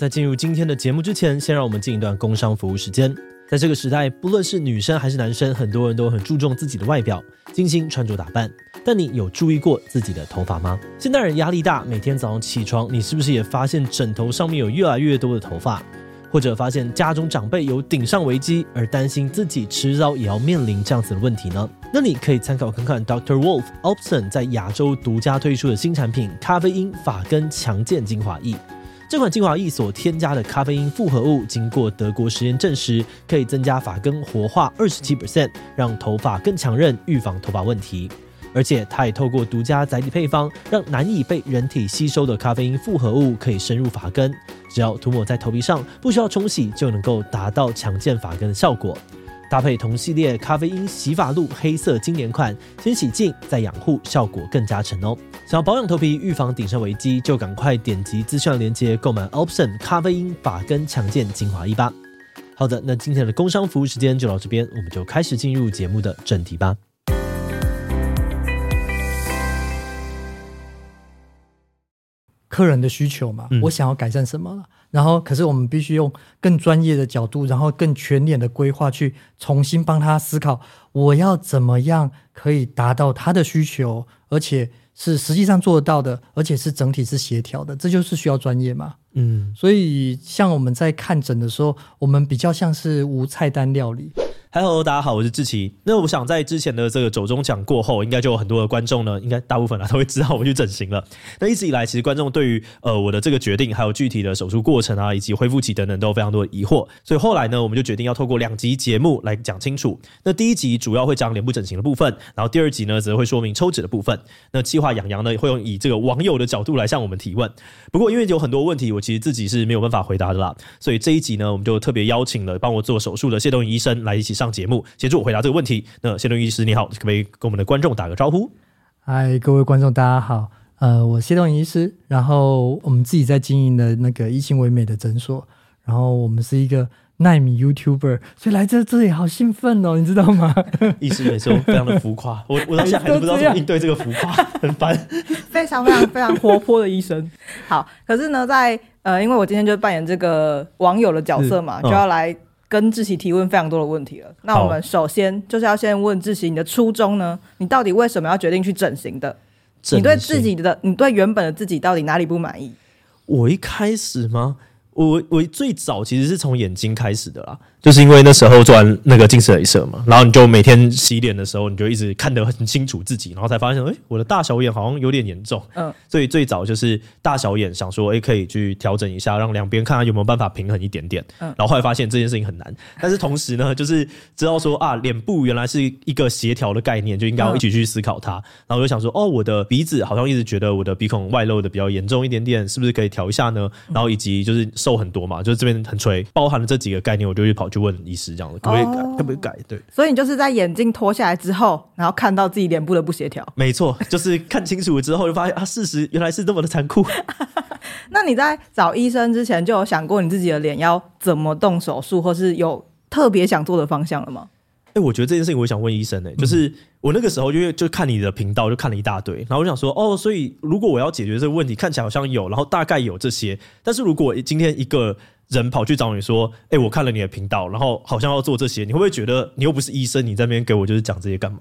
在进入今天的节目之前，先让我们进一段工商服务时间。在这个时代，不论是女生还是男生，很多人都很注重自己的外表，精心穿着打扮。但你有注意过自己的头发吗？现代人压力大，每天早上起床，你是不是也发现枕头上面有越来越多的头发？或者发现家中长辈有顶上危机，而担心自己迟早也要面临这样子的问题呢？那你可以参考看看 Dr. Wolf Alpson 在亚洲独家推出的新产品——咖啡因发根强健精华液。这款精华液所添加的咖啡因复合物，经过德国实验证实，可以增加发根活化二十七 percent，让头发更强韧，预防头发问题。而且它也透过独家载体配方，让难以被人体吸收的咖啡因复合物可以深入发根，只要涂抹在头皮上，不需要冲洗，就能够达到强健发根的效果。搭配同系列咖啡因洗发露黑色经典款，先洗净再养护，效果更加沉哦。想要保养头皮，预防顶上危机，就赶快点击资讯链接购买 Option 咖啡因发根强健精华液吧。好的，那今天的工商服务时间就到这边，我们就开始进入节目的正题吧。客人的需求嘛，我想要改善什么？嗯然后，可是我们必须用更专业的角度，然后更全脸的规划去重新帮他思考，我要怎么样可以达到他的需求，而且是实际上做得到的，而且是整体是协调的，这就是需要专业嘛。嗯，所以像我们在看诊的时候，我们比较像是无菜单料理。嗨，Hello，大家好，我是志奇。那我想在之前的这个走中奖过后，应该就有很多的观众呢，应该大部分啊都会知道我去整形了。那一直以来，其实观众对于呃我的这个决定，还有具体的手术过程啊，以及恢复期等等，都有非常多的疑惑。所以后来呢，我们就决定要透过两集节目来讲清楚。那第一集主要会讲脸部整形的部分，然后第二集呢则会说明抽脂的部分。那计划养羊呢会用以这个网友的角度来向我们提问。不过因为有很多问题，我其实自己是没有办法回答的啦，所以这一集呢，我们就特别邀请了帮我做手术的谢东医生来一起上节目，协助我回答这个问题。那谢东颐医师你好，可不可以跟我们的观众打个招呼？嗨，各位观众大家好，呃，我谢东颐医师，然后我们自己在经营的那个医心唯美的诊所，然后我们是一个奈米 YouTuber，所以来这这里好兴奋哦，你知道吗？医师每次都非常的浮夸，我我到现在还是不知道怎么应对这个浮夸，很烦。非常非常非常活泼的医生。好，可是呢，在呃，因为我今天就扮演这个网友的角色嘛，嗯、就要来。跟志奇提问非常多的问题了。那我们首先就是要先问志奇，你的初衷呢？你到底为什么要决定去整形的？形。你对自己的，你对原本的自己到底哪里不满意？我一开始吗？我我最早其实是从眼睛开始的啦。就是因为那时候做完那个近视雷射嘛，然后你就每天洗脸的时候，你就一直看得很清楚自己，然后才发现，哎，我的大小眼好像有点严重。嗯，所以最早就是大小眼，想说，哎，可以去调整一下，让两边看看有没有办法平衡一点点。嗯，然后后来发现这件事情很难，但是同时呢，就是知道说啊，脸部原来是一个协调的概念，就应该要一起去思考它。然后我就想说，哦，我的鼻子好像一直觉得我的鼻孔外露的比较严重一点点，是不是可以调一下呢？然后以及就是瘦很多嘛，就是这边很垂，包含了这几个概念，我就去跑。就问医师这样子，可不可以改？可不可以改？对，所以你就是在眼镜脱下来之后，然后看到自己脸部的不协调。没错，就是看清楚了之后，就发现啊，事实原来是这么的残酷。那你在找医生之前，就有想过你自己的脸要怎么动手术，或是有特别想做的方向了吗？哎、欸，我觉得这件事情，我想问医生呢、欸，就是我那个时候因为就看你的频道，就看了一大堆，然后我想说，哦，所以如果我要解决这个问题，看起来好像有，然后大概有这些，但是如果今天一个。人跑去找你说：“哎、欸，我看了你的频道，然后好像要做这些，你会不会觉得你又不是医生，你在那边给我就是讲这些干嘛？”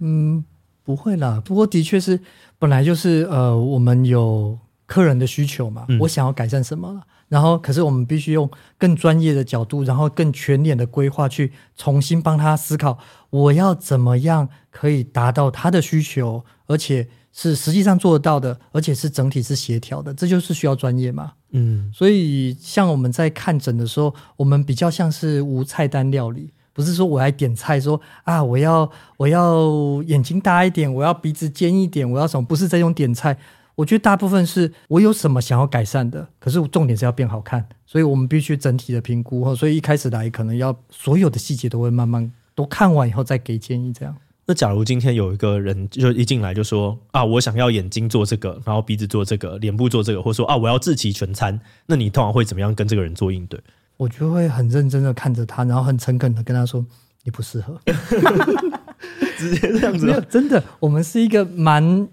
嗯，不会啦。不过的确是，本来就是呃，我们有客人的需求嘛，嗯、我想要改善什么，然后可是我们必须用更专业的角度，然后更全脸的规划去重新帮他思考，我要怎么样可以达到他的需求，而且是实际上做得到的，而且是整体是协调的，这就是需要专业嘛。嗯，所以像我们在看诊的时候，我们比较像是无菜单料理，不是说我来点菜说啊，我要我要眼睛大一点，我要鼻子尖一点，我要什么？不是这种点菜。我觉得大部分是我有什么想要改善的，可是重点是要变好看，所以我们必须整体的评估。所以一开始来可能要所有的细节都会慢慢都看完以后再给建议，这样。那假如今天有一个人就一进来就说啊，我想要眼睛做这个，然后鼻子做这个，脸部做这个，或者说啊，我要志祺全餐，那你通常会怎么样跟这个人做应对？我就会很认真的看着他，然后很诚恳的跟他说，你不适合，直接这样子。没有，真的，我们是一个蛮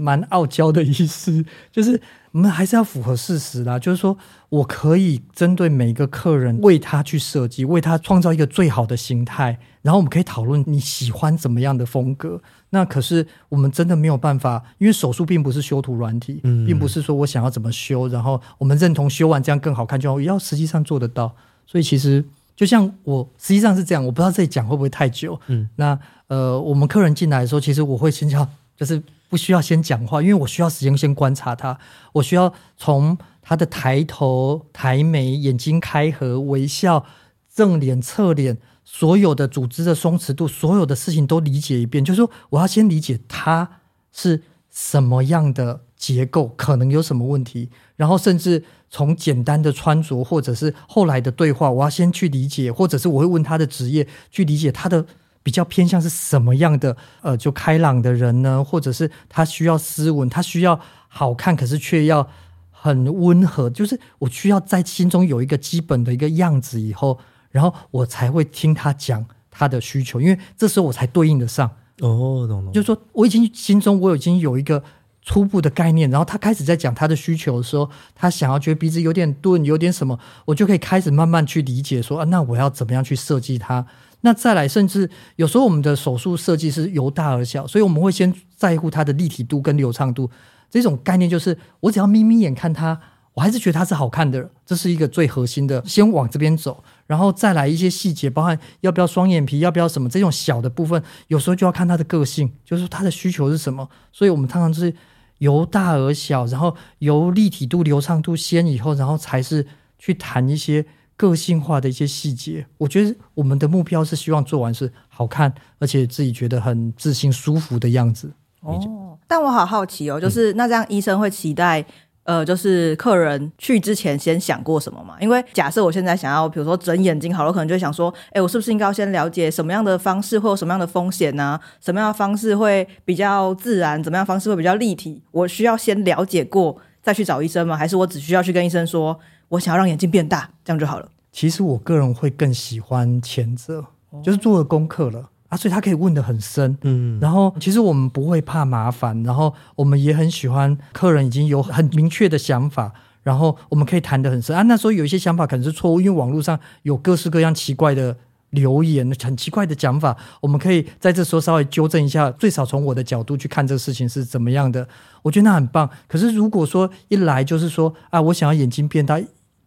蛮傲娇的意思，就是我们还是要符合事实啦。就是说我可以针对每一个客人为他去设计，为他创造一个最好的形态，然后我们可以讨论你喜欢怎么样的风格。那可是我们真的没有办法，因为手术并不是修图软体，嗯，并不是说我想要怎么修，然后我们认同修完这样更好看就好，要实际上做得到。所以其实就像我实际上是这样，我不知道这里讲会不会太久。嗯，那呃，我们客人进来的时候，其实我会先叫，就是不需要先讲话，因为我需要时间先观察他，我需要从他的抬头、抬眉、眼睛开合、微笑、正脸、侧脸。所有的组织的松弛度，所有的事情都理解一遍，就是说，我要先理解他是什么样的结构，可能有什么问题，然后甚至从简单的穿着，或者是后来的对话，我要先去理解，或者是我会问他的职业，去理解他的比较偏向是什么样的，呃，就开朗的人呢，或者是他需要斯文，他需要好看，可是却要很温和，就是我需要在心中有一个基本的一个样子以后。然后我才会听他讲他的需求，因为这时候我才对应得上。哦，懂了。就是说，我已经心中我已经有一个初步的概念，然后他开始在讲他的需求的时候，他想要觉得鼻子有点钝，有点什么，我就可以开始慢慢去理解说啊，那我要怎么样去设计它？那再来，甚至有时候我们的手术设计是由大而小，所以我们会先在乎它的立体度跟流畅度。这种概念就是，我只要眯眯眼看它。我还是觉得它是好看的，这是一个最核心的。先往这边走，然后再来一些细节，包含要不要双眼皮，要不要什么这种小的部分，有时候就要看他的个性，就是他的需求是什么。所以我们常常是由大而小，然后由立体度、流畅度先以后，然后才是去谈一些个性化的一些细节。我觉得我们的目标是希望做完是好看，而且自己觉得很自信、舒服的样子。哦，但我好好奇哦，就是那这样医生会期待。呃，就是客人去之前先想过什么嘛？因为假设我现在想要，比如说整眼睛好了，我可能就会想说，哎，我是不是应该要先了解什么样的方式会有什么样的风险呢？什么样的方式会比较自然？怎么样方式会比较立体？我需要先了解过再去找医生吗？还是我只需要去跟医生说，我想要让眼睛变大，这样就好了？其实我个人会更喜欢前者，就是做了功课了。啊，所以他可以问得很深，嗯，然后其实我们不会怕麻烦，然后我们也很喜欢客人已经有很明确的想法，然后我们可以谈得很深啊。那时候有一些想法可能是错误，因为网络上有各式各样奇怪的留言，很奇怪的讲法，我们可以在这时候稍微纠正一下，最少从我的角度去看这个事情是怎么样的，我觉得那很棒。可是如果说一来就是说啊，我想要眼睛变大，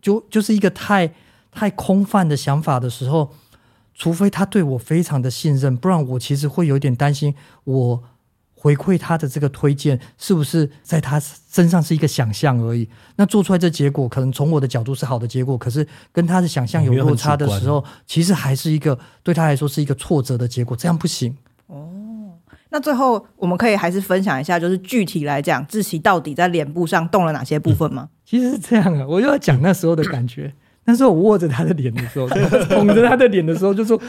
就就是一个太太空泛的想法的时候。除非他对我非常的信任，不然我其实会有点担心，我回馈他的这个推荐是不是在他身上是一个想象而已？那做出来这结果，可能从我的角度是好的结果，可是跟他的想象有落差的时候，其实还是一个对他来说是一个挫折的结果，这样不行。哦，那最后我们可以还是分享一下，就是具体来讲，志奇到底在脸部上动了哪些部分吗？其实是这样啊，我就要讲那时候的感觉。那时候我握着他的脸的时候，捧着他的脸的时候，就说：“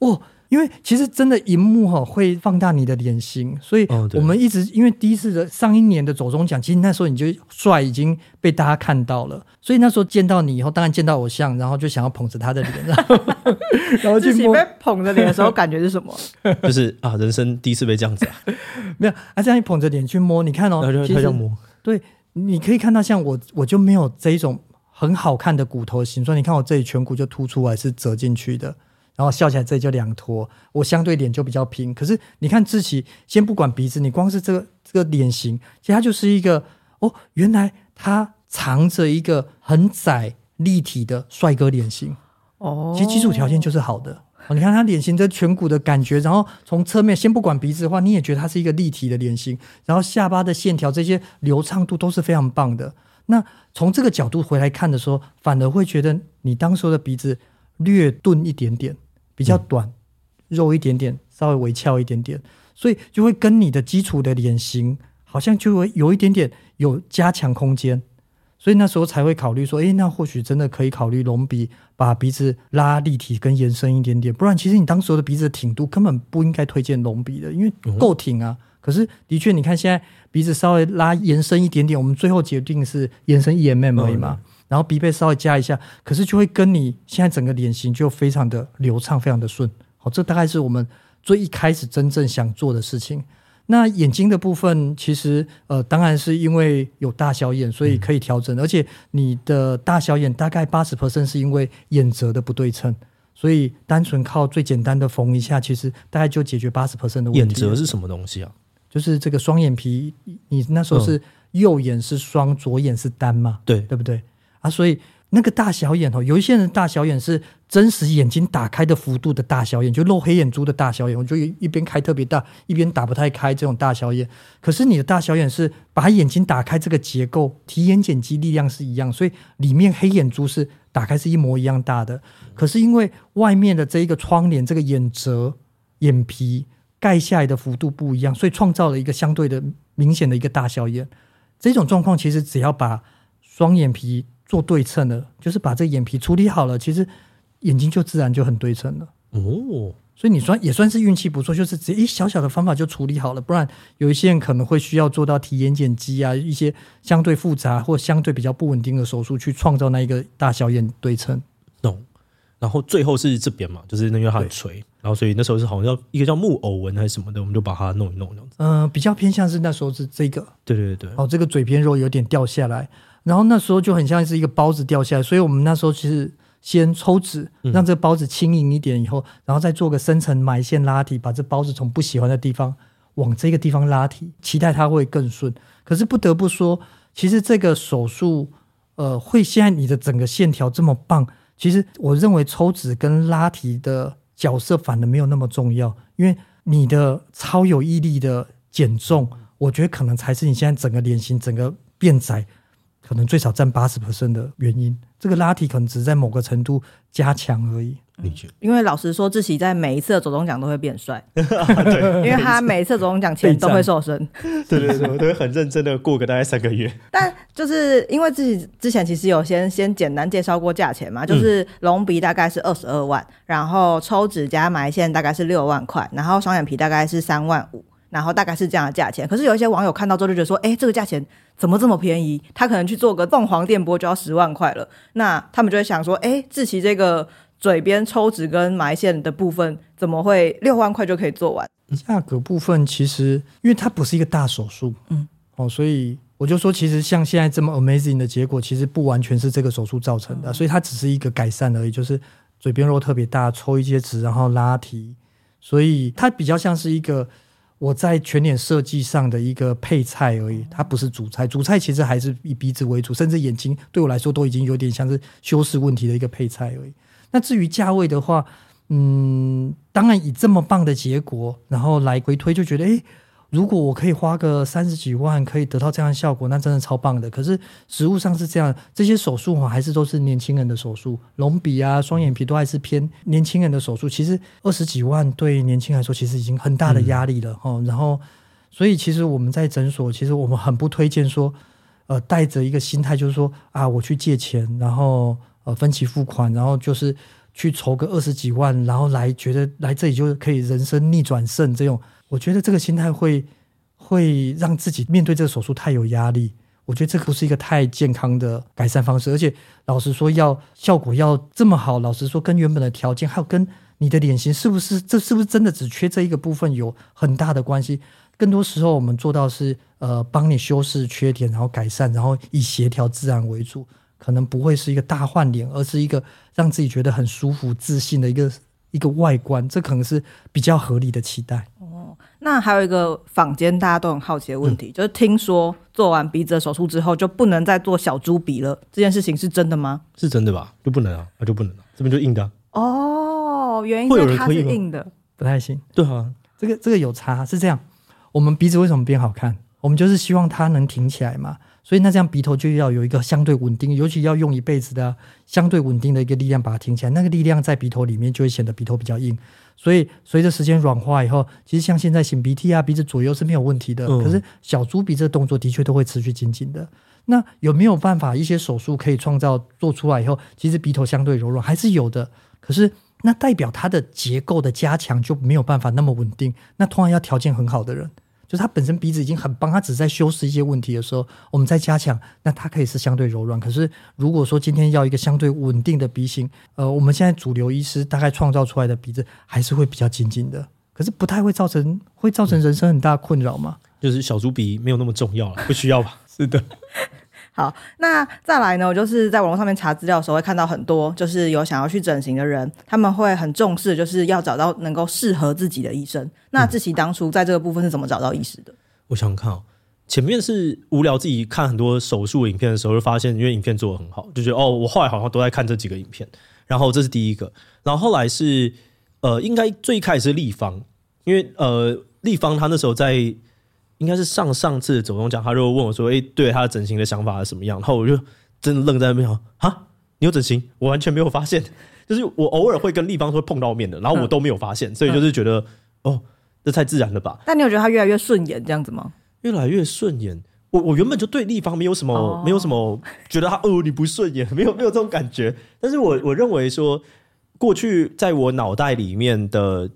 哦，因为其实真的荧幕哈会放大你的脸型，所以我们一直因为第一次的上一年的走中奖，其实那时候你就帅已经被大家看到了，所以那时候见到你以后，当然见到偶像，然后就想要捧着他的脸，然后 然后去摸。被捧着脸的时候感觉是什么？就是啊，人生第一次被这样子啊，没有啊，这样一捧着脸去摸，你看哦，他就他就摸，对，你可以看到像我，我就没有这一种。”很好看的骨头形状，你看我这里颧骨就凸出来，是折进去的，然后笑起来这里就两坨，我相对脸就比较平。可是你看志奇，先不管鼻子，你光是这个这个脸型，其实它就是一个哦，原来它藏着一个很窄立体的帅哥脸型哦。其实基础条件就是好的，哦、你看他脸型的颧骨的感觉，然后从侧面先不管鼻子的话，你也觉得他是一个立体的脸型，然后下巴的线条这些流畅度都是非常棒的。那从这个角度回来看的时候，反而会觉得你当时的鼻子略钝一点点，比较短，嗯、肉一点点，稍微微翘一点点，所以就会跟你的基础的脸型好像就会有一点点有加强空间，所以那时候才会考虑说，诶，那或许真的可以考虑隆鼻，把鼻子拉立体跟延伸一点点，不然其实你当时的鼻子的挺度根本不应该推荐隆鼻的，因为够挺啊。嗯。可是，的确，你看现在鼻子稍微拉延伸一点点，我们最后决定是延伸 E M M 而已嘛。然后鼻背稍微加一下，可是就会跟你现在整个脸型就非常的流畅，非常的顺。好，这大概是我们最一开始真正想做的事情。那眼睛的部分，其实呃，当然是因为有大小眼，所以可以调整。嗯、而且你的大小眼大概八十 percent 是因为眼褶的不对称，所以单纯靠最简单的缝一下，其实大概就解决八十 percent 的问题。眼褶是什么东西啊？就是这个双眼皮，你那时候是右眼是双，嗯、左眼是单嘛？对，对不对？啊，所以。那个大小眼哦，有一些人大小眼是真实眼睛打开的幅度的大小眼，就露黑眼珠的大小眼，我就一边开特别大，一边打不太开这种大小眼。可是你的大小眼是把眼睛打开这个结构，提眼睑肌力量是一样，所以里面黑眼珠是打开是一模一样大的。可是因为外面的这一个窗帘，这个眼褶、眼皮盖下来的幅度不一样，所以创造了一个相对的明显的一个大小眼。这种状况其实只要把双眼皮。做对称的，就是把这眼皮处理好了，其实眼睛就自然就很对称了。哦，所以你算也算是运气不错，就是只一小小的方法就处理好了。不然有一些人可能会需要做到提眼睑肌啊，一些相对复杂或相对比较不稳定的手术，去创造那一个大小眼对称。懂。然后最后是这边嘛，就是那因为它很垂，然后所以那时候是好像叫一个叫木偶纹还是什么的，我们就把它弄一弄这样子。嗯、呃，比较偏向是那时候是这个。对对对。哦，这个嘴边肉有点掉下来。然后那时候就很像是一个包子掉下来，所以我们那时候其实先抽脂，让这个包子轻盈一点，以后，嗯、然后再做个深层埋线拉提，把这包子从不喜欢的地方往这个地方拉提，期待它会更顺。可是不得不说，其实这个手术，呃，会现在你的整个线条这么棒，其实我认为抽脂跟拉提的角色反而没有那么重要，因为你的超有毅力的减重，我觉得可能才是你现在整个脸型整个变窄。可能最少占八十 percent 的原因，这个拉提可能只是在某个程度加强而已。嗯、因为老实说，志祺在每一次的走中奖都会变帅，对因为他每一次走中奖前都会瘦身。对对对，我都会很认真的过个大概三个月。但就是因为自己之前其实有先先简单介绍过价钱嘛，就是隆鼻大概是二十二万，然后抽脂加埋线大概是六万块，然后双眼皮大概是三万五。然后大概是这样的价钱，可是有一些网友看到之后就觉得说，哎，这个价钱怎么这么便宜？他可能去做个凤凰电波就要十万块了。那他们就会想说，哎，志奇这个嘴边抽脂跟埋线的部分怎么会六万块就可以做完？价格部分其实因为它不是一个大手术，嗯，哦，所以我就说，其实像现在这么 amazing 的结果，其实不完全是这个手术造成的，所以它只是一个改善而已，就是嘴边肉特别大，抽一些脂，然后拉提，所以它比较像是一个。我在全脸设计上的一个配菜而已，它不是主菜。主菜其实还是以鼻子为主，甚至眼睛对我来说都已经有点像是修饰问题的一个配菜而已。那至于价位的话，嗯，当然以这么棒的结果，然后来回推就觉得，诶。如果我可以花个三十几万，可以得到这样的效果，那真的超棒的。可是实务上是这样，这些手术哈还是都是年轻人的手术，隆鼻啊、双眼皮都还是偏年轻人的手术。其实二十几万对年轻人来说，其实已经很大的压力了哈。然后，所以其实我们在诊所，其实我们很不推荐说，呃，带着一个心态，就是说啊，我去借钱，然后呃分期付款，然后就是去筹个二十几万，然后来觉得来这里就可以人生逆转胜这种。我觉得这个心态会会让自己面对这个手术太有压力。我觉得这不是一个太健康的改善方式，而且老实说，要效果要这么好，老实说，跟原本的条件还有跟你的脸型是不是这是不是真的只缺这一个部分有很大的关系。更多时候，我们做到是呃帮你修饰缺点，然后改善，然后以协调自然为主，可能不会是一个大换脸，而是一个让自己觉得很舒服、自信的一个一个外观。这可能是比较合理的期待。那还有一个坊间大家都很好奇的问题，嗯、就是听说做完鼻子的手术之后就不能再做小猪鼻了，这件事情是真的吗？是真的吧？就不能啊，那就不能了，这边就硬的、啊。哦，原因是它是硬的，不太行。对啊，这个这个有差，是这样。我们鼻子为什么变好看？我们就是希望它能挺起来嘛。所以那这样鼻头就要有一个相对稳定，尤其要用一辈子的相对稳定的一个力量把它挺起来。那个力量在鼻头里面就会显得鼻头比较硬。所以随着时间软化以后，其实像现在擤鼻涕啊，鼻子左右是没有问题的。嗯、可是小猪鼻这个动作的确都会持续紧紧的。那有没有办法一些手术可以创造做出来以后，其实鼻头相对柔软还是有的。可是那代表它的结构的加强就没有办法那么稳定。那通常要条件很好的人。就是他本身鼻子已经很棒，他只在修饰一些问题的时候，我们再加强，那它可以是相对柔软。可是如果说今天要一个相对稳定的鼻型，呃，我们现在主流医师大概创造出来的鼻子还是会比较紧紧的。可是不太会造成会造成人生很大困扰吗？就是小猪鼻没有那么重要了，不需要吧？是的。好，那再来呢？我就是在网络上面查资料的时候，会看到很多就是有想要去整形的人，他们会很重视，就是要找到能够适合自己的医生。那志祺当初在这个部分是怎么找到医师的？我想想看哦，前面是无聊自己看很多手术影片的时候，就发现因为影片做的很好，就觉得哦，我后来好像都在看这几个影片。然后这是第一个，然后后来是呃，应该最开始是立方，因为呃，立方他那时候在。应该是上上次走钟奖，他就问我说：“哎、欸，对他的整形的想法是什么样？”然后我就真的愣在那边，啊，你有整形？我完全没有发现。就是我偶尔会跟立方说碰到面的，然后我都没有发现，嗯、所以就是觉得、嗯、哦，这太自然了吧？但你有觉得他越来越顺眼这样子吗？越来越顺眼。我我原本就对立方没有什么，哦、没有什么觉得他哦你不顺眼，没有没有这种感觉。但是我我认为说，过去在我脑袋里面的。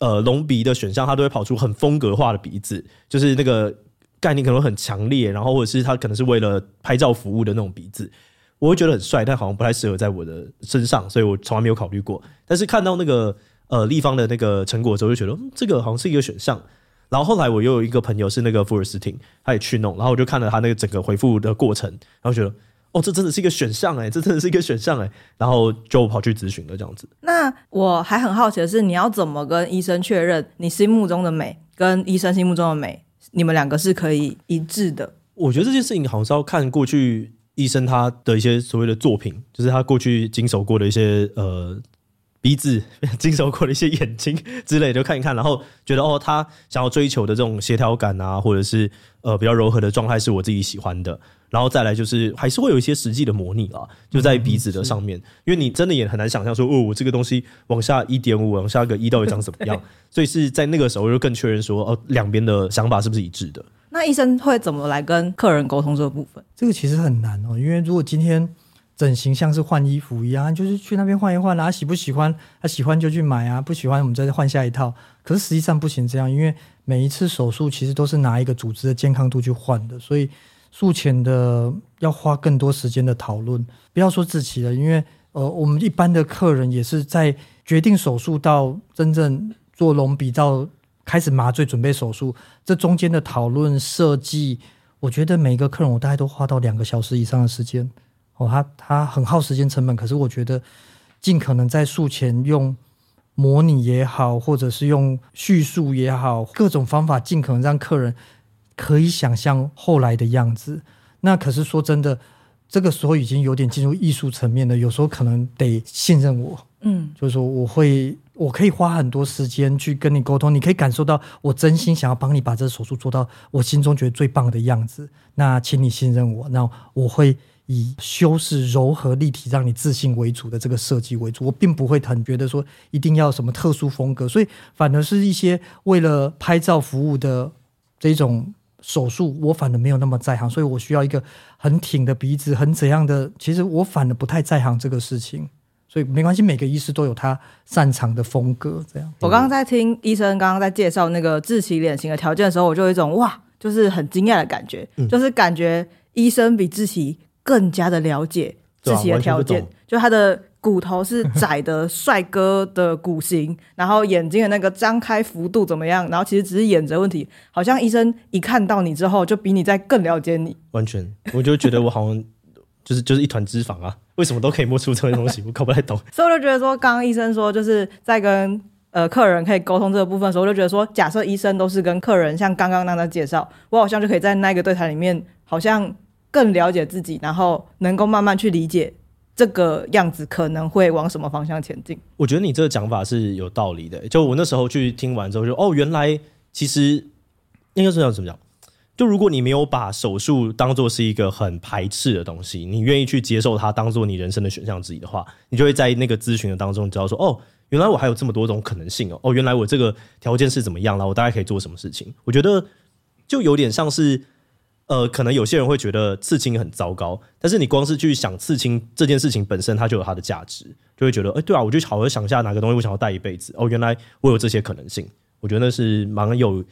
呃，隆鼻的选项，它都会跑出很风格化的鼻子，就是那个概念可能很强烈，然后或者是它可能是为了拍照服务的那种鼻子，我会觉得很帅，但好像不太适合在我的身上，所以我从来没有考虑过。但是看到那个呃立方的那个成果之后，就觉得嗯，这个好像是一个选项。然后后来我又有一个朋友是那个福尔斯汀，他也去弄，然后我就看了他那个整个回复的过程，然后觉得。哦，这真的是一个选项哎，这真的是一个选项哎，然后就跑去咨询了这样子。那我还很好奇的是，你要怎么跟医生确认你心目中的美跟医生心目中的美，你们两个是可以一致的？我觉得这件事情好像是要看过去医生他的一些所谓的作品，就是他过去经手过的一些呃鼻子，经手过的一些眼睛之类，就看一看，然后觉得哦，他想要追求的这种协调感啊，或者是呃比较柔和的状态是我自己喜欢的。然后再来就是还是会有一些实际的模拟啊，就在鼻子的上面，嗯、因为你真的也很难想象说，哦，我这个东西往下一点五，往下个一到底长什么样？所以是在那个时候就更确认说，哦，两边的想法是不是一致的？那医生会怎么来跟客人沟通这个部分？这个其实很难哦，因为如果今天整形像是换衣服一样，就是去那边换一换啊，喜不喜欢？他喜欢就去买啊，不喜欢我们再换下一套。可是实际上不行这样，因为每一次手术其实都是拿一个组织的健康度去换的，所以。术前的要花更多时间的讨论，不要说自己了，因为呃，我们一般的客人也是在决定手术到真正做隆鼻到开始麻醉准备手术，这中间的讨论设计，我觉得每个客人我大概都花到两个小时以上的时间哦，他他很耗时间成本，可是我觉得尽可能在术前用模拟也好，或者是用叙述也好，各种方法尽可能让客人。可以想象后来的样子，那可是说真的，这个时候已经有点进入艺术层面了。有时候可能得信任我，嗯，就是说我会，我可以花很多时间去跟你沟通，你可以感受到我真心想要帮你把这个手术做到我心中觉得最棒的样子。那请你信任我，那我会以修饰、柔和、立体，让你自信为主的这个设计为主。我并不会很觉得说一定要什么特殊风格，所以反而是一些为了拍照服务的这种。手术我反而没有那么在行，所以我需要一个很挺的鼻子，很怎样的？其实我反而不太在行这个事情，所以没关系，每个医师都有他擅长的风格。这样，我刚刚在听医生刚刚在介绍那个志祺脸型的条件的时候，我就有一种哇，就是很惊讶的感觉，嗯、就是感觉医生比志祺更加的了解自己的条件，就他的。骨头是窄的帅哥的骨型，然后眼睛的那个张开幅度怎么样？然后其实只是眼的问题，好像医生一看到你之后，就比你在更了解你。完全，我就觉得我好像 就是就是一团脂肪啊，为什么都可以摸出这些东西？我搞不太懂。所以我就觉得说，刚刚医生说就是在跟呃客人可以沟通这个部分的时候，我就觉得说，假设医生都是跟客人像刚刚那样的介绍，我好像就可以在那个对谈里面，好像更了解自己，然后能够慢慢去理解。这个样子可能会往什么方向前进？我觉得你这个讲法是有道理的。就我那时候去听完之后就，哦，原来其实应该是要怎么讲？就如果你没有把手术当做是一个很排斥的东西，你愿意去接受它当做你人生的选项之一的话，你就会在那个咨询的当中知道说，哦，原来我还有这么多种可能性哦，哦，原来我这个条件是怎么样了，我大概可以做什么事情？我觉得就有点像是。呃，可能有些人会觉得刺青很糟糕，但是你光是去想刺青这件事情本身，它就有它的价值，就会觉得，哎、欸，对啊，我就好好想一下哪个东西我想要带一辈子。哦，原来我有这些可能性，我觉得那是蛮有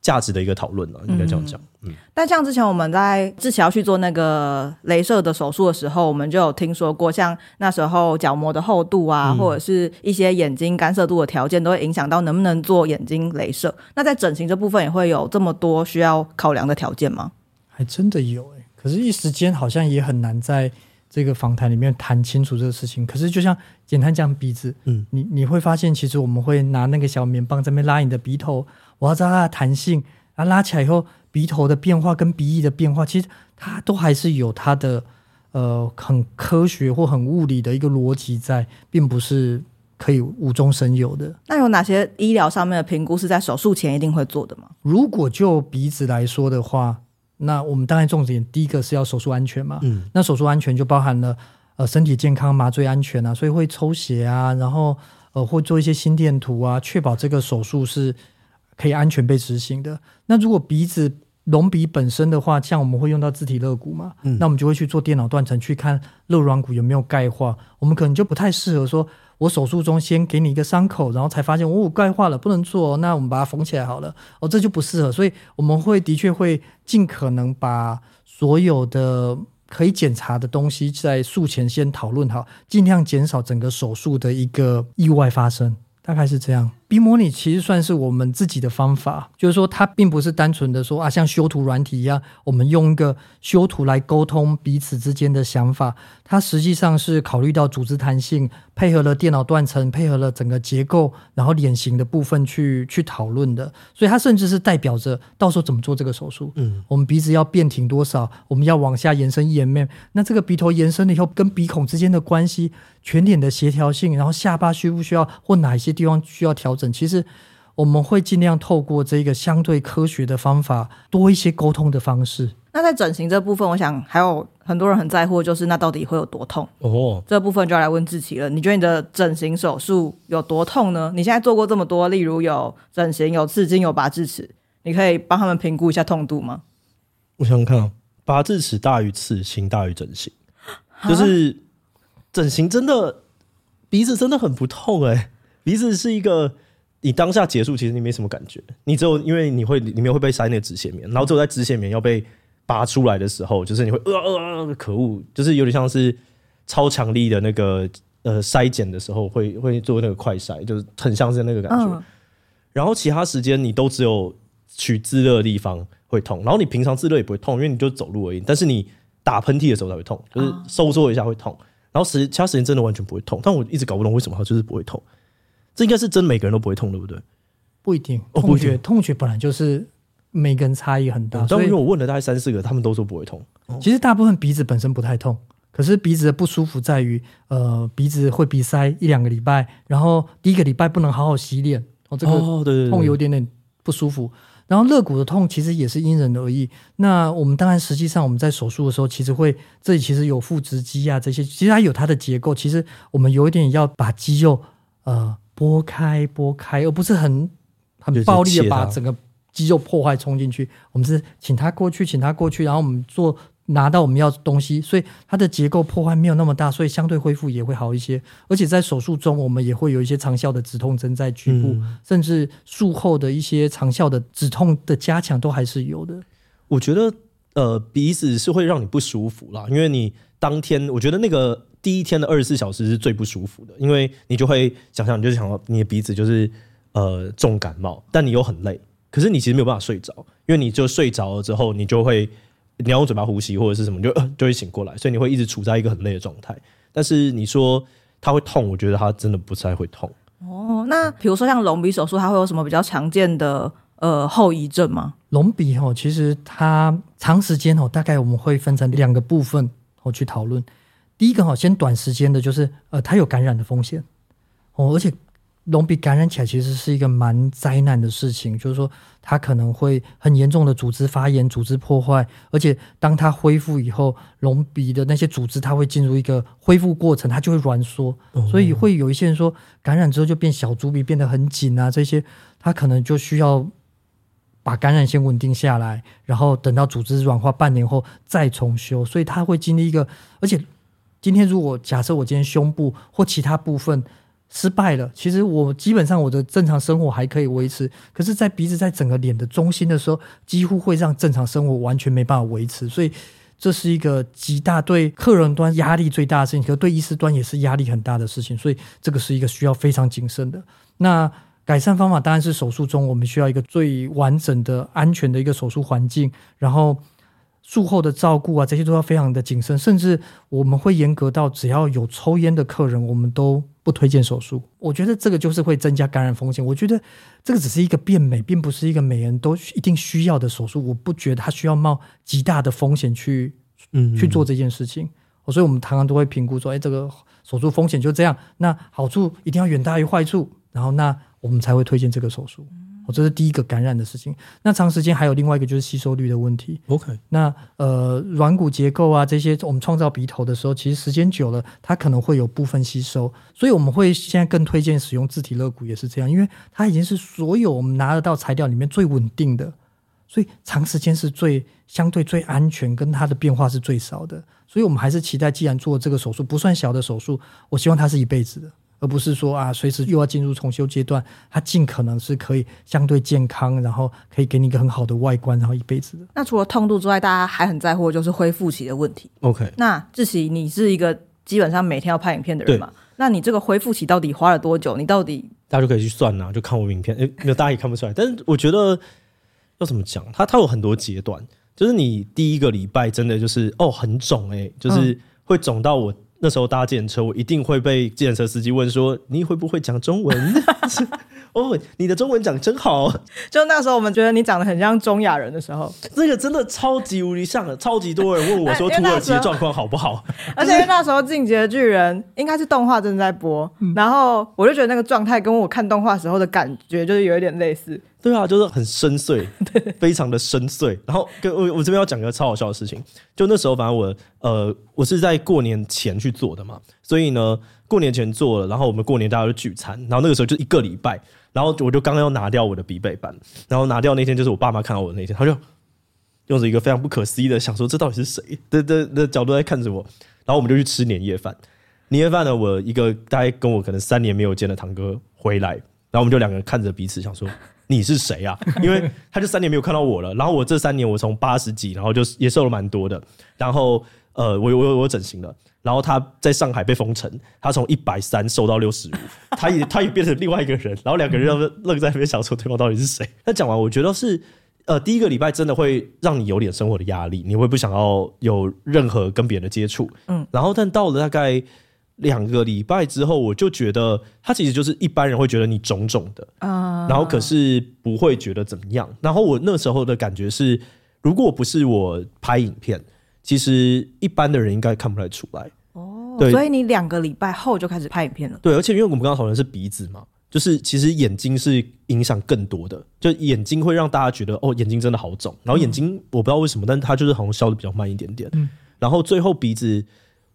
价值的一个讨论了，应该这样讲。嗯，但像之前我们在志祺要去做那个镭射的手术的时候，我们就有听说过，像那时候角膜的厚度啊，嗯、或者是一些眼睛干涉度的条件，都会影响到能不能做眼睛镭射。那在整形这部分也会有这么多需要考量的条件吗？还真的有哎、欸，可是，一时间好像也很难在这个访谈里面谈清楚这个事情。可是，就像简单讲鼻子，嗯，你你会发现，其实我们会拿那个小棉棒在那边拉你的鼻头。我要知道它的弹性，啊，拉起来以后鼻头的变化跟鼻翼的变化，其实它都还是有它的呃很科学或很物理的一个逻辑在，并不是可以无中生有的。那有哪些医疗上面的评估是在手术前一定会做的吗？如果就鼻子来说的话，那我们当然重点第一个是要手术安全嘛。嗯，那手术安全就包含了呃身体健康、麻醉安全啊，所以会抽血啊，然后呃会做一些心电图啊，确保这个手术是。可以安全被执行的。那如果鼻子隆鼻本身的话，像我们会用到自体肋骨嘛，嗯，那我们就会去做电脑断层，去看肋软骨有没有钙化。我们可能就不太适合说，我手术中先给你一个伤口，然后才发现哦钙化了，不能做，那我们把它缝起来好了。哦，这就不适合。所以我们会的确会尽可能把所有的可以检查的东西在术前先讨论好，尽量减少整个手术的一个意外发生。大概是这样。鼻模拟其实算是我们自己的方法，就是说它并不是单纯的说啊，像修图软体一样，我们用一个修图来沟通彼此之间的想法。它实际上是考虑到组织弹性，配合了电脑断层，配合了整个结构，然后脸型的部分去去讨论的。所以它甚至是代表着到时候怎么做这个手术。嗯，我们鼻子要变挺多少？我们要往下延伸一 mm。那这个鼻头延伸了以后，跟鼻孔之间的关系，全脸的协调性，然后下巴需不需要，或哪一些地方需要调整？其实我们会尽量透过这个相对科学的方法，多一些沟通的方式。那在整形这部分，我想还有很多人很在乎，就是那到底会有多痛？哦，这部分就要来问志奇了。你觉得你的整形手术有多痛呢？你现在做过这么多，例如有整形、有刺青、有拔智齿，你可以帮他们评估一下痛度吗？我想想看啊，拔智齿大于刺青大于整形，就是整形真的鼻子真的很不痛哎、欸，鼻子是一个。你当下结束，其实你没什么感觉，你只有因为你会里面会被塞那个止血棉，然后只有在止血棉要被拔出来的时候，就是你会呃呃呃，可恶，就是有点像是超强力的那个呃筛检的时候会会做那个快筛，就是很像是那个感觉。嗯、然后其他时间你都只有取自热的地方会痛，然后你平常自热也不会痛，因为你就走路而已。但是你打喷嚏的时候才会痛，就是收缩一下会痛，然后时其他时间真的完全不会痛。但我一直搞不懂为什么它就是不会痛。这应该是真，每个人都不会痛，对不对？不一定，痛觉、哦、痛觉本来就是每个人差异很大。但因为我问了大概三四个，他们都说不会痛。其实大部分鼻子本身不太痛，可是鼻子的不舒服在于，呃，鼻子会鼻塞一两个礼拜，然后第一个礼拜不能好好洗脸，哦，这个痛有点点不舒服。然后肋骨的痛其实也是因人而异。那我们当然实际上我们在手术的时候，其实会这里其实有腹直肌啊这些，其实它有它的结构。其实我们有一点要把肌肉，呃。拨开，拨开，而不是很很暴力的把整个肌肉破坏冲进去。我们是请他过去，请他过去，然后我们做拿到我们要的东西，所以它的结构破坏没有那么大，所以相对恢复也会好一些。而且在手术中，我们也会有一些长效的止痛针在局部，嗯、甚至术后的一些长效的止痛的加强都还是有的。我觉得，呃，鼻子是会让你不舒服啦，因为你当天，我觉得那个。第一天的二十四小时是最不舒服的，因为你就会想象，你就想到你的鼻子就是呃重感冒，但你又很累，可是你其实没有办法睡着，因为你就睡着了之后，你就会你要用嘴巴呼吸或者是什么，就呃就会醒过来，所以你会一直处在一个很累的状态。但是你说它会痛，我觉得它真的不太会痛。哦，那比如说像隆鼻手术，它会有什么比较常见的呃后遗症吗？隆鼻哦，其实它长时间哦，大概我们会分成两个部分我去讨论。第一个哈，先短时间的，就是呃，它有感染的风险哦，而且隆鼻感染起来其实是一个蛮灾难的事情，就是说它可能会很严重的组织发炎、组织破坏，而且当它恢复以后，隆鼻的那些组织它会进入一个恢复过程，它就会挛缩，所以会有一些人说感染之后就变小猪鼻，变得很紧啊，这些它可能就需要把感染先稳定下来，然后等到组织软化半年后再重修，所以它会经历一个，而且。今天如果假设我今天胸部或其他部分失败了，其实我基本上我的正常生活还可以维持，可是，在鼻子在整个脸的中心的时候，几乎会让正常生活完全没办法维持，所以这是一个极大对客人端压力最大的事情，可对医师端也是压力很大的事情，所以这个是一个需要非常谨慎的。那改善方法当然是手术中我们需要一个最完整的、安全的一个手术环境，然后。术后的照顾啊，这些都要非常的谨慎，甚至我们会严格到只要有抽烟的客人，我们都不推荐手术。我觉得这个就是会增加感染风险。我觉得这个只是一个变美，并不是一个每人都一定需要的手术。我不觉得他需要冒极大的风险去嗯去做这件事情。所以我们常常都会评估说，哎，这个手术风险就这样，那好处一定要远大于坏处，然后那我们才会推荐这个手术。哦，这是第一个感染的事情。那长时间还有另外一个就是吸收率的问题。OK，那呃软骨结构啊这些，我们创造鼻头的时候，其实时间久了，它可能会有部分吸收。所以我们会现在更推荐使用自体肋骨，也是这样，因为它已经是所有我们拿得到材料里面最稳定的，所以长时间是最相对最安全，跟它的变化是最少的。所以我们还是期待，既然做这个手术不算小的手术，我希望它是一辈子的。而不是说啊，随时又要进入重修阶段，它尽可能是可以相对健康，然后可以给你一个很好的外观，然后一辈子的。那除了痛度之外，大家还很在乎的就是恢复期的问题。OK，那志奇，你是一个基本上每天要拍影片的人嘛？那你这个恢复期到底花了多久？你到底大家就可以去算呐，就看我影片。哎，没有，大家也看不出来。但是我觉得要怎么讲，它它有很多阶段，就是你第一个礼拜真的就是哦很肿哎、欸，就是会肿到我。那时候搭电车，我一定会被计程车司机问说：“你会不会讲中文？” 哦，你的中文讲真好。就那时候，我们觉得你长得很像中亚人的时候，这个真的超级无敌像的，超级多人问我说：“土耳其的状况好不好？” 而且那时候《进击的巨人》应该是动画正在播，嗯、然后我就觉得那个状态跟我看动画时候的感觉就是有一点类似。对啊，就是很深邃，对，非常的深邃。然后跟我我这边要讲一个超好笑的事情，就那时候反正我呃我是在过年前去做的嘛，所以呢过年前做了，然后我们过年大家就聚餐，然后那个时候就一个礼拜，然后我就刚刚要拿掉我的鼻背板，然后拿掉那天就是我爸妈看到我的那天，他就用着一个非常不可思议的想说这到底是谁的的的角度在看着我，然后我们就去吃年夜饭，年夜饭呢我一个大概跟我可能三年没有见的堂哥回来，然后我们就两个人看着彼此想说。你是谁啊？因为他就三年没有看到我了，然后我这三年我从八十几，然后就也瘦了蛮多的，然后呃，我我我有整形了，然后他在上海被封城，他从一百三瘦到六十五，他也 他也变成另外一个人，然后两个人愣在那边想说对方到底是谁？那讲完，我觉得是呃第一个礼拜真的会让你有点生活的压力，你会不想要有任何跟别人的接触，嗯，然后但到了大概。两个礼拜之后，我就觉得他其实就是一般人会觉得你肿肿的，然后可是不会觉得怎么样。然后我那时候的感觉是，如果不是我拍影片，其实一般的人应该看不太出来。哦，对，所以你两个礼拜后就开始拍影片了。对，而且因为我们刚刚讨论是鼻子嘛，就是其实眼睛是影响更多的，就眼睛会让大家觉得哦，眼睛真的好肿。然后眼睛我不知道为什么，但它就是好像消的比较慢一点点。嗯，然后最后鼻子。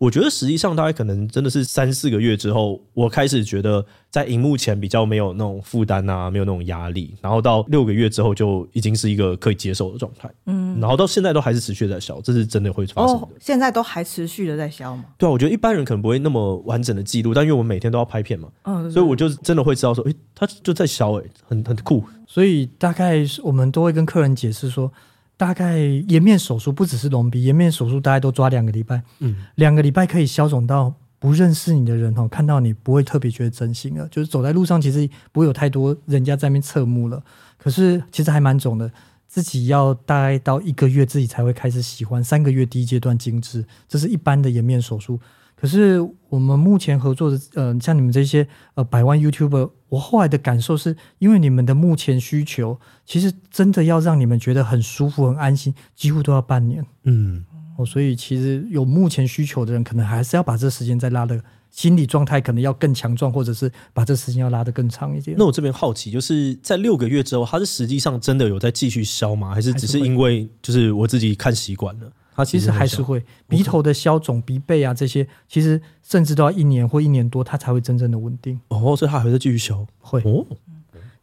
我觉得实际上大概可能真的是三四个月之后，我开始觉得在荧幕前比较没有那种负担啊，没有那种压力。然后到六个月之后就已经是一个可以接受的状态。嗯，然后到现在都还是持续在消，这是真的会发生的。哦，现在都还持续的在消吗？对啊，我觉得一般人可能不会那么完整的记录，但因为我们每天都要拍片嘛，嗯，所以我就真的会知道说，诶，他就在消，诶，很很酷。所以大概我们都会跟客人解释说。大概颜面手术不只是隆鼻，颜面手术大概都抓两个礼拜。嗯，两个礼拜可以消肿到不认识你的人哦，看到你不会特别觉得真心了。就是走在路上，其实不会有太多人家在那边侧目了。可是其实还蛮肿的，自己要大概到一个月自己才会开始喜欢。三个月第一阶段精致，这是一般的颜面手术。可是我们目前合作的，呃，像你们这些呃百万 YouTuber，我后来的感受是，因为你们的目前需求，其实真的要让你们觉得很舒服、很安心，几乎都要半年。嗯，哦，所以其实有目前需求的人，可能还是要把这时间再拉的，心理状态可能要更强壮，或者是把这时间要拉得更长一点。那我这边好奇，就是在六个月之后，他是实际上真的有在继续消吗？还是只是因为就是我自己看习惯了？它其实还是会鼻头的消肿、鼻背啊这些，其实甚至都要一年或一年多，它才会真正的稳定。哦，所以它还会再继续消，会哦。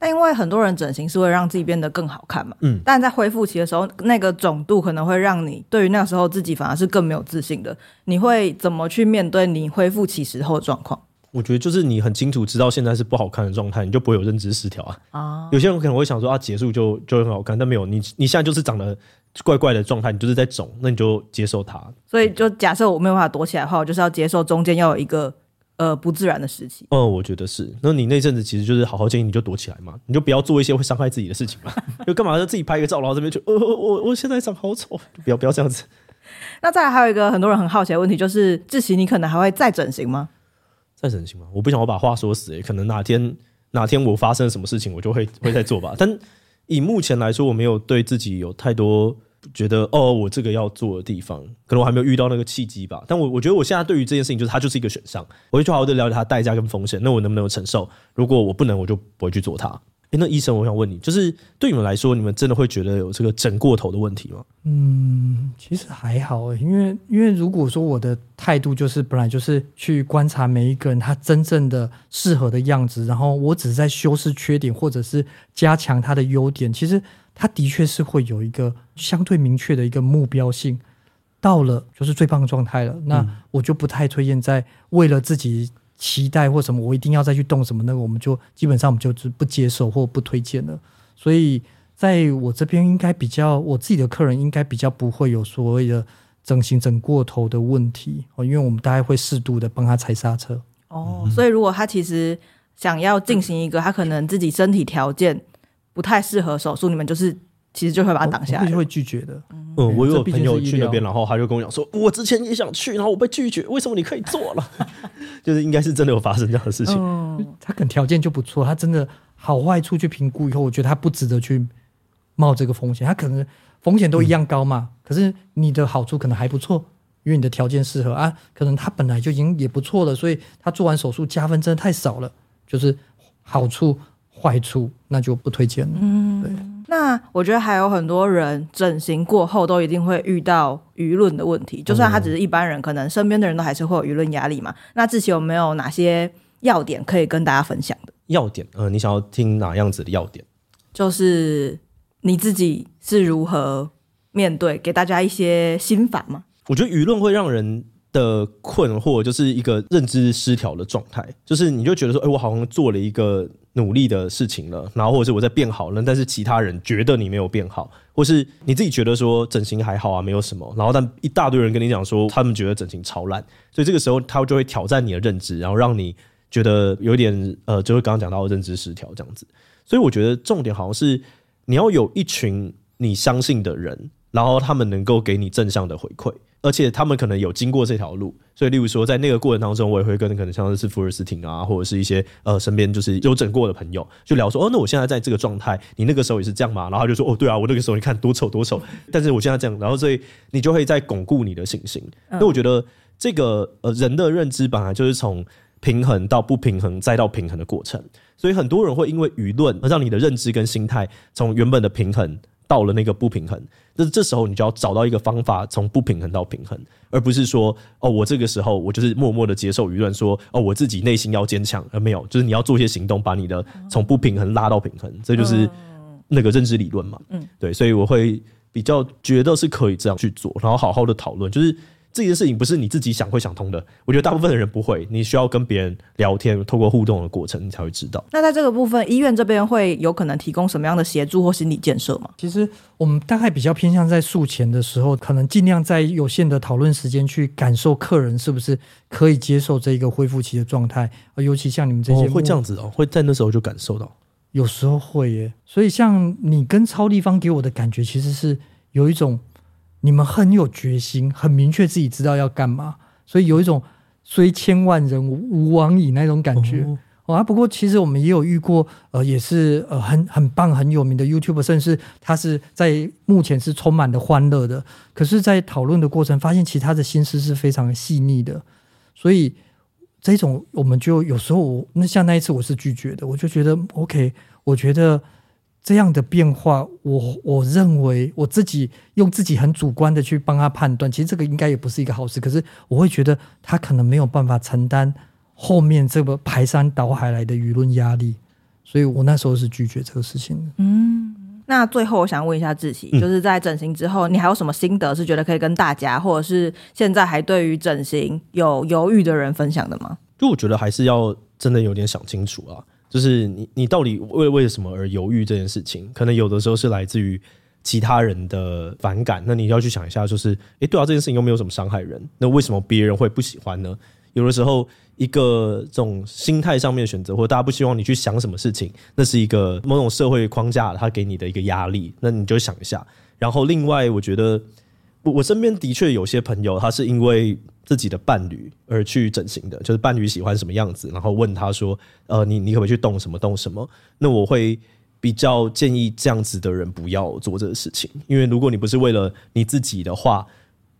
但因为很多人整形是会让自己变得更好看嘛，嗯。但在恢复期的时候，那个肿度可能会让你对于那个时候自己反而是更没有自信的。你会怎么去面对你恢复期时候的状况？我觉得就是你很清楚知道现在是不好看的状态，你就不会有认知失调啊。啊，有些人可能会想说啊，结束就就很好看，但没有你，你现在就是长得怪怪的状态，你就是在肿，那你就接受它。所以就假设我没有办法躲起来的话，我就是要接受中间要有一个呃不自然的时期。嗯，我觉得是。那你那阵子其实就是好好建议你就躲起来嘛，你就不要做一些会伤害自己的事情嘛。就干嘛要自己拍个照，然后这边就呃我我现在长好丑，不要不要这样子。那再来还有一个很多人很好奇的问题，就是志祺，你可能还会再整形吗？再整形吗？我不想我把话说死、欸，可能哪天哪天我发生了什么事情，我就会会再做吧。但以目前来说，我没有对自己有太多觉得哦，我这个要做的地方，可能我还没有遇到那个契机吧。但我我觉得我现在对于这件事情，就是它就是一个选项，我会去好好的了解它代价跟风险，那我能不能承受？如果我不能，我就不会去做它。哎，那医生，我想问你，就是对你们来说，你们真的会觉得有这个整过头的问题吗？嗯，其实还好，因为因为如果说我的态度就是本来就是去观察每一个人他真正的适合的样子，然后我只是在修饰缺点或者是加强他的优点，其实他的确是会有一个相对明确的一个目标性，到了就是最棒的状态了，那我就不太推荐在为了自己。期待或什么，我一定要再去动什么，那个我们就基本上我们就是不接受或不推荐了。所以在我这边应该比较，我自己的客人应该比较不会有所谓的整形整过头的问题哦，因为我们大概会适度的帮他踩刹车。哦，所以如果他其实想要进行一个，他可能自己身体条件不太适合手术，你们就是。其实就会把它挡下来，就会拒绝的。嗯，我有朋友去那边，然后他就跟我讲说，我之前也想去，然后我被拒绝，为什么你可以做了？就是应该是真的有发生这样的事情。嗯，他可能条件就不错，他真的好坏处去评估以后，我觉得他不值得去冒这个风险。他可能风险都一样高嘛，嗯，可是你的好处可能还不错，因为你的条件适合啊。可能他本来就已经也不错了，所以他做完手术加分真的太少了，就是好处坏处那就不推荐了。嗯，对。那我觉得还有很多人整形过后都一定会遇到舆论的问题，就算他只是一般人，可能身边的人都还是会有舆论压力嘛。那志奇有没有哪些要点可以跟大家分享的？要点，呃，你想要听哪样子的要点？就是你自己是如何面对，给大家一些心法吗？我觉得舆论会让人的困惑，就是一个认知失调的状态，就是你就觉得说，哎，我好像做了一个。努力的事情了，然后或者是我在变好了，但是其他人觉得你没有变好，或是你自己觉得说整形还好啊，没有什么，然后但一大堆人跟你讲说他们觉得整形超烂，所以这个时候他就会挑战你的认知，然后让你觉得有点呃，就是刚刚讲到的认知失调这样子。所以我觉得重点好像是你要有一群你相信的人，然后他们能够给你正向的回馈。而且他们可能有经过这条路，所以例如说，在那个过程当中，我也会跟可能像是福尔斯汀啊，或者是一些呃身边就是有整过的朋友，就聊说，哦，那我现在在这个状态，你那个时候也是这样吗？然后他就说，哦，对啊，我那个时候你看多丑多丑，但是我现在这样，然后所以你就会在巩固你的信心。那我觉得这个呃人的认知本来就是从平衡到不平衡再到平衡的过程，所以很多人会因为舆论而让你的认知跟心态从原本的平衡。到了那个不平衡，那这时候你就要找到一个方法，从不平衡到平衡，而不是说哦，我这个时候我就是默默的接受舆论，说哦，我自己内心要坚强，而没有，就是你要做一些行动，把你的从不平衡拉到平衡，这就是那个认知理论嘛。嗯，对，所以我会比较觉得是可以这样去做，然后好好的讨论，就是。这件事情不是你自己想会想通的，我觉得大部分的人不会。你需要跟别人聊天，透过互动的过程，你才会知道。那在这个部分，医院这边会有可能提供什么样的协助或心理建设吗？其实我们大概比较偏向在术前的时候，可能尽量在有限的讨论时间去感受客人是不是可以接受这一个恢复期的状态。尤其像你们这些、哦、会这样子哦，会在那时候就感受到，有时候会耶。所以像你跟超立方给我的感觉，其实是有一种。你们很有决心，很明确自己知道要干嘛，所以有一种虽千万人吾往矣那种感觉。哦，啊，不过其实我们也有遇过，呃，也是呃很很棒很有名的 YouTuber，甚至他是在目前是充满的欢乐的。可是，在讨论的过程发现，其他的心思是非常细腻的。所以这种我们就有时候我，那像那一次我是拒绝的，我就觉得 OK，我觉得。这样的变化，我我认为我自己用自己很主观的去帮他判断，其实这个应该也不是一个好事。可是我会觉得他可能没有办法承担后面这个排山倒海来的舆论压力，所以我那时候是拒绝这个事情的。嗯，那最后我想问一下志祺，就是在整形之后，你还有什么心得是觉得可以跟大家，或者是现在还对于整形有犹豫的人分享的吗？就我觉得还是要真的有点想清楚啊，就是你你到底为为什么而犹豫这件事情，可能有的时候是来自于其他人的反感，那你要去想一下，就是哎，对啊，这件事情又没有什么伤害人，那为什么别人会不喜欢呢？有的时候，一个这种心态上面的选择，或者大家不希望你去想什么事情，那是一个某种社会框架，它给你的一个压力。那你就想一下。然后，另外，我觉得我我身边的确有些朋友，他是因为自己的伴侣而去整形的，就是伴侣喜欢什么样子，然后问他说：“呃，你你可不可以去动什么动什么？”那我会比较建议这样子的人不要做这个事情，因为如果你不是为了你自己的话，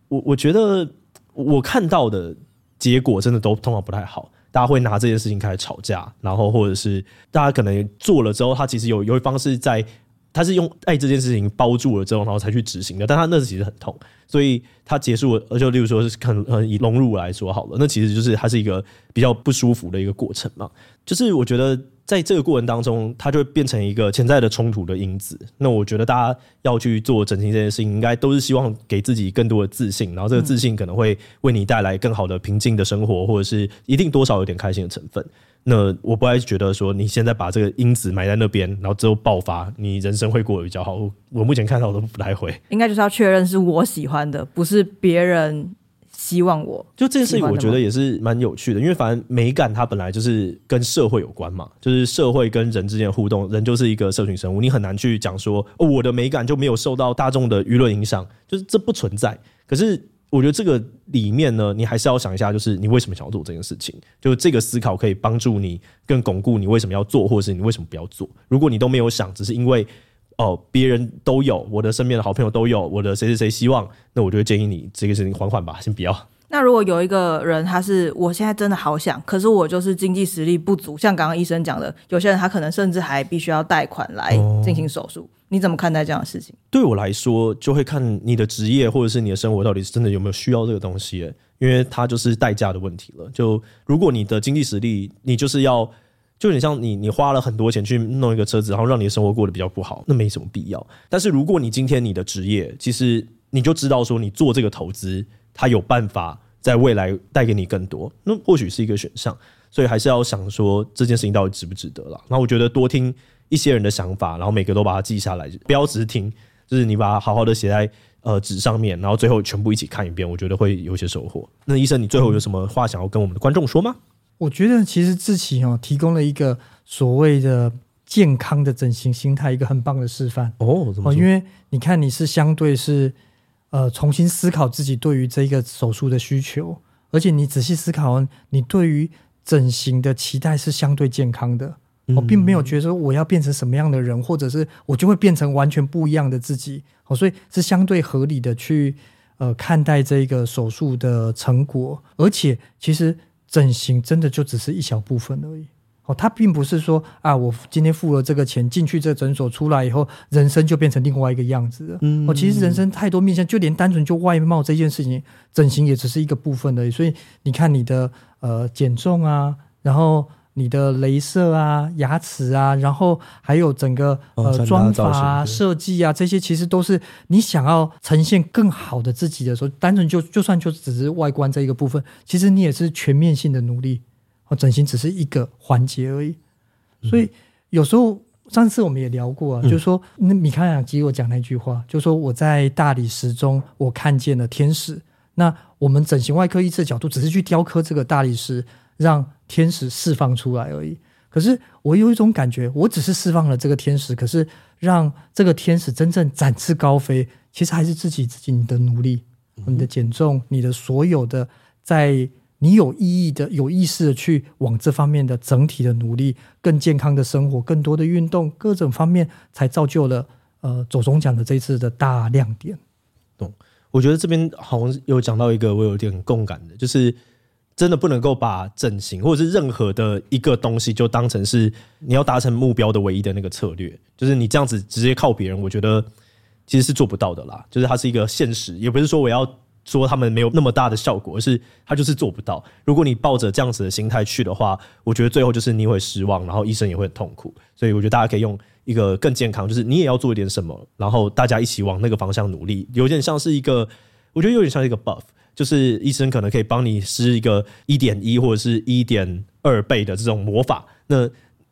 我我觉得我看到的。结果真的都通常不太好，大家会拿这件事情开始吵架，然后或者是大家可能做了之后，他其实有有一方是在，他是用爱这件事情包住了之后，然后才去执行的，但他那时其实很痛，所以他结束了，而就例如说是可能以融入来说好了，那其实就是他是一个比较不舒服的一个过程嘛，就是我觉得。在这个过程当中，它就会变成一个潜在的冲突的因子。那我觉得大家要去做整形这件事情，应该都是希望给自己更多的自信，然后这个自信可能会为你带来更好的平静的生活，或者是一定多少有点开心的成分。那我不爱觉得说你现在把这个因子埋在那边，然后之后爆发，你人生会过得比较好。我目前看到都不太会。应该就是要确认是我喜欢的，不是别人。希望我就这件事情，我觉得也是蛮有趣的，因为反正美感它本来就是跟社会有关嘛，就是社会跟人之间的互动，人就是一个社群生物，你很难去讲说哦，我的美感就没有受到大众的舆论影响，就是这不存在。可是我觉得这个里面呢，你还是要想一下，就是你为什么想要做这件事情，就这个思考可以帮助你更巩固你为什么要做，或者是你为什么不要做。如果你都没有想，只是因为。哦，别人都有，我的身边的好朋友都有，我的谁谁谁希望，那我就会建议你这个事情缓缓吧，先不要。那如果有一个人，他是我现在真的好想，可是我就是经济实力不足，像刚刚医生讲的，有些人他可能甚至还必须要贷款来进行手术，哦，你怎么看待这样的事情？对我来说，就会看你的职业或者是你的生活到底是真的有没有需要这个东西，因为它就是代价的问题了。就如果你的经济实力，你就是要。就有点像你，你花了很多钱去弄一个车子，然后让你的生活过得比较不好，那没什么必要。但是如果你今天你的职业，其实你就知道说你做这个投资，它有办法在未来带给你更多，那或许是一个选项。所以还是要想说这件事情到底值不值得了。那我觉得多听一些人的想法，然后每个都把它记下来，不要只是听，就是你把它好好的写在呃纸上面，然后最后全部一起看一遍，我觉得会有些收获。那医生，你最后有什么话想要跟我们的观众说吗？我觉得其实志祺哦提供了一个所谓的健康的整形心态，一个很棒的示范哦。怎么？因为你看你是相对是呃重新思考自己对于这个手术的需求，而且你仔细思考，你对于整形的期待是相对健康的。我并没有觉得说我要变成什么样的人，或者是我就会变成完全不一样的自己。哦，所以是相对合理的去呃看待这个手术的成果，而且其实。整形真的就只是一小部分而已，哦，他并不是说啊，我今天付了这个钱进去这诊所出来以后，人生就变成另外一个样子了。嗯，哦，其实人生太多面向，就连单纯就外貌这件事情，整形也只是一个部分而已。所以你看你的呃减重啊，然后。你的镭射啊、牙齿啊，然后还有整个呃妆发啊、设计啊，这些其实都是你想要呈现更好的自己的时候，单纯就就算就只是外观这一个部分，其实你也是全面性的努力。哦，整形只是一个环节而已。所以有时候上次我们也聊过啊，就是说那米开朗基罗讲那句话，就是说我在大理石中我看见了天使。那我们整形外科医师的角度，只是去雕刻这个大理石。让天使释放出来而已。可是我有一种感觉，我只是释放了这个天使，可是让这个天使真正展翅高飞，其实还是自己自己你的努力，你的减重，你的所有的在你有意义的、有意识的去往这方面的整体的努力，更健康的生活，更多的运动，各种方面，才造就了呃走钟奖的这次的大亮点。懂？我觉得这边好像有讲到一个我有点共感的，就是。真的不能够把整形或者是任何的一个东西就当成是你要达成目标的唯一的那个策略，就是你这样子直接靠别人，我觉得其实是做不到的啦。就是它是一个现实，也不是说我要说他们没有那么大的效果，而是它就是做不到。如果你抱着这样子的心态去的话，我觉得最后就是你会失望，然后医生也会很痛苦。所以我觉得大家可以用一个更健康，就是你也要做一点什么，然后大家一起往那个方向努力，有点像是一个，我觉得有点像一个 buff。就是医生可能可以帮你施一个一点一或者是一点二倍的这种魔法。那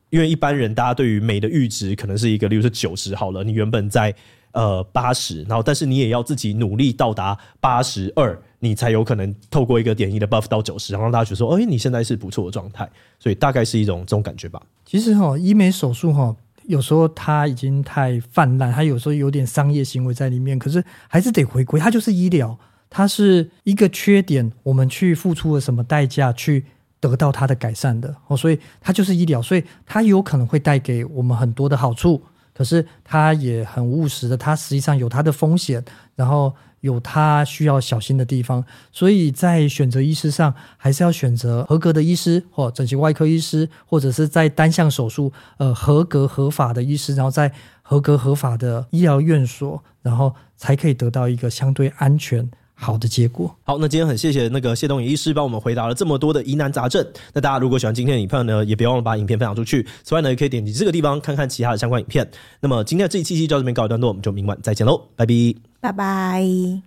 因为一般人大家对于美的阈值可能是一个，例如说九十好了，你原本在呃八十，然后但是你也要自己努力到达八十二，你才有可能透过一个点一的 buff 到九十，然后让大家觉得说，哎，你现在是不错的状态。所以大概是一种这种感觉吧。其实哈，医美手术哈。有时候它已经太泛滥，它有时候有点商业行为在里面，可是还是得回归，它就是医疗，它是一个缺点，我们去付出了什么代价去得到它的改善的哦，所以它就是医疗，所以它有可能会带给我们很多的好处，可是它也很务实的，它实际上有它的风险，然后。有它需要小心的地方，所以在选择医师上，还是要选择合格的医师，或整形外科医师，或者是在单项手术，呃，合格合法的医师，然后在合格合法的医疗院所，然后才可以得到一个相对安全好的结果。好，那今天很谢谢那个谢东颖医师帮我们回答了这么多的疑难杂症。那大家如果喜欢今天的影片呢，也别忘了把影片分享出去。此外呢，也可以点击这个地方看看其他的相关影片。那么今天的这一期就到这边告一段落，我们就明晚再见喽，拜拜。拜拜。